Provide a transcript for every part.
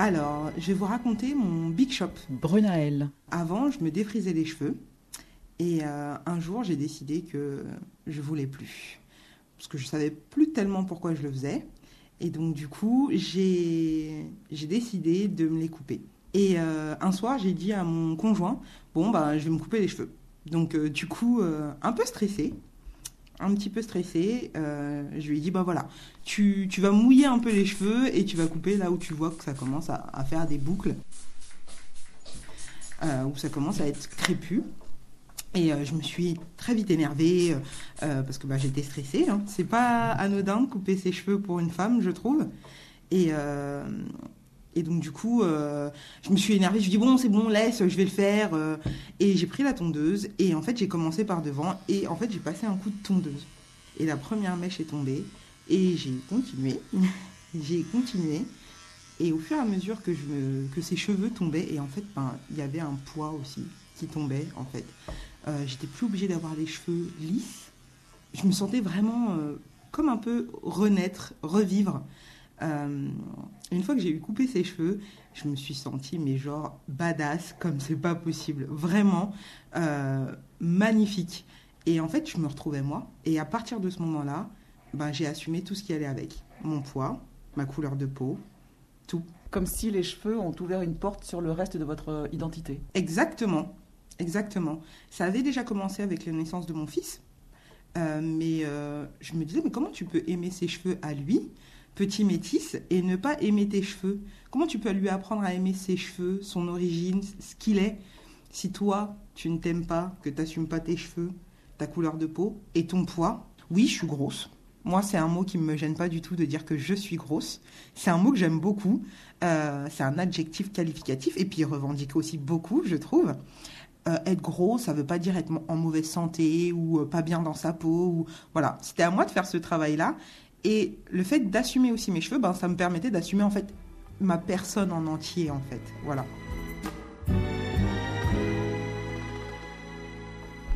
Alors, je vais vous raconter mon big shop. Brunaël. Avant, je me défrisais les cheveux. Et euh, un jour, j'ai décidé que je voulais plus. Parce que je savais plus tellement pourquoi je le faisais. Et donc, du coup, j'ai décidé de me les couper. Et euh, un soir, j'ai dit à mon conjoint Bon, bah, je vais me couper les cheveux. Donc, euh, du coup, un peu stressé, un petit peu stressé, euh, je lui ai dit Bah voilà, tu, vas mouiller un peu les cheveux et tu vas couper là où tu vois que ça commence à, faire des boucles, euh, où ça commence à être crépus. Et euh, je me suis très vite énervée euh, parce que bah, j'étais stressée. Hein. C'est pas anodin de couper ses cheveux pour une femme, je trouve. Et, et donc du coup, euh, je me suis énervée. Je dis bon, c'est bon, laisse, je vais le faire. euh. et j'ai pris la tondeuse et en fait j'ai commencé par devant et en fait j'ai passé un coup de tondeuse. Et la première mèche est tombée et j'ai continué, j'ai continué. Et au fur et à mesure que, je ses cheveux tombaient, et en fait, ben, il y avait un poids aussi qui tombait, en fait. Euh, J'étais plus obligée d'avoir les cheveux lisses. Je me sentais vraiment comme un peu renaître, revivre. Euh, une fois que j'ai eu coupé ses cheveux, je me suis sentie, mais genre, badass, comme c'est pas possible. Vraiment euh, magnifique. Et en fait, je me retrouvais moi. Et à partir de ce moment-là, ben, j'ai assumé tout ce qui allait avec. Mon poids, ma couleur de peau, tout. Comme si les cheveux ont ouvert une porte sur le reste de votre identité. Exactement, exactement. Ça avait déjà commencé avec la naissance de mon fils, Euh, mais je me disais, mais comment tu peux aimer ses cheveux à lui, petit métis, et ne pas aimer tes cheveux Comment tu peux lui apprendre à aimer ses cheveux, son origine, ce qu'il est, si toi, tu ne t'aimes pas, que tu n'assumes pas tes cheveux, ta couleur de peau et ton poids? Oui, je suis grosse. Moi, c'est un mot qui ne me gêne pas du tout de dire que je suis grosse. C'est un mot que j'aime beaucoup. Euh, c'est un adjectif qualificatif et puis revendique aussi beaucoup, je trouve. Euh, être gros, ça veut pas dire être en mauvaise santé ou euh, pas bien dans sa peau. Ou... Voilà, c'était à moi de faire ce travail-là. Et le fait d'assumer aussi mes cheveux, ben, ça me permettait d'assumer en fait ma personne en entier, en fait. Voilà.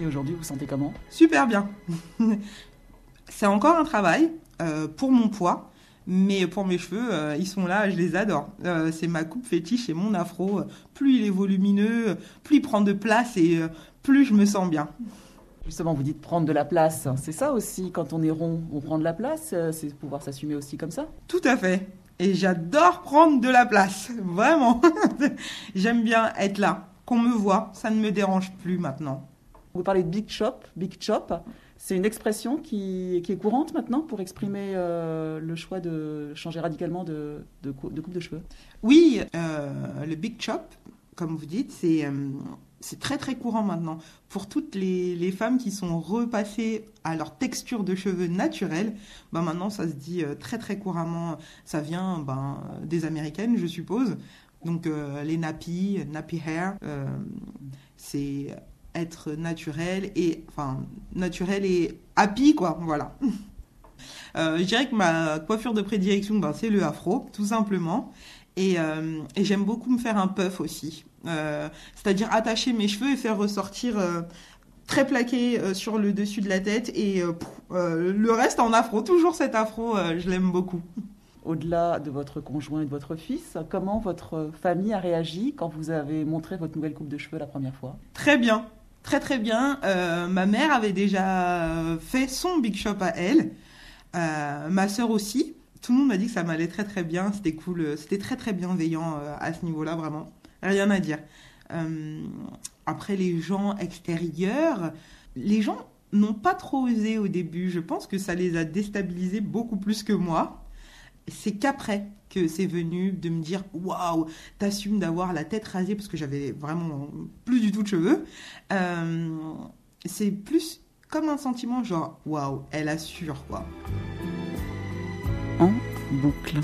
Et aujourd'hui, vous vous sentez comment? Super bien. c'est encore un travail euh, pour mon poids, mais pour mes cheveux, euh, ils sont là, je les adore. Euh, c'est ma coupe fétiche et mon afro. Plus il est volumineux, plus il prend de place et plus je me sens bien. Justement, vous dites prendre de la place. C'est ça aussi, quand on est rond, on prend de la place, euh, c'est pouvoir s'assumer aussi comme ça? Tout à fait. Et j'adore prendre de la place, vraiment. J'aime bien être là, qu'on me voit, ça ne me dérange plus maintenant. Vous parlez de big shop, big chop. C'est une expression qui, qui est courante maintenant pour exprimer euh, le choix de changer radicalement de, de, cou- de coupe de cheveux? Oui, euh, le big chop, comme vous dites, c'est euh, c'est très très courant maintenant. Pour toutes les, femmes qui sont repassées à leur texture de cheveux naturelle, ben maintenant ça se dit euh, très très couramment. Ça vient ben, des américaines, je suppose. Donc euh, les nappy, nappy hair, euh, c'est être naturel et enfin naturel et happy quoi, voilà. Je dirais que ma coiffure de prédilection, ben, c'est le afro, tout simplement. Et j'aime beaucoup me faire un puff aussi. Euh, C'est-à-dire attacher mes cheveux et faire ressortir euh, très plaqué euh, sur le dessus de la tête. Et euh, euh, le reste en afro. Toujours cet afro, je l'aime beaucoup. Au-delà de votre conjoint et de votre fils, comment votre famille a réagi quand vous avez montré votre nouvelle coupe de cheveux la première fois? Très bien. Très très bien. Ma mère avait déjà fait son big shop à elle. Ma sœur aussi. Tout le monde m'a dit que ça m'allait très très bien. C'était cool. C'était très très bienveillant à ce niveau-là, vraiment. Rien à dire. Euh, après, les gens extérieurs, les gens n'ont pas trop osé au début. Je pense que ça les a déstabilisés beaucoup plus que moi. C'est qu'après que c'est venu de me dire waouh, t'assumes d'avoir la tête rasée parce que j'avais vraiment plus du tout de cheveux. Euh, c'est plus comme un sentiment genre waouh, elle assure quoi. En boucle.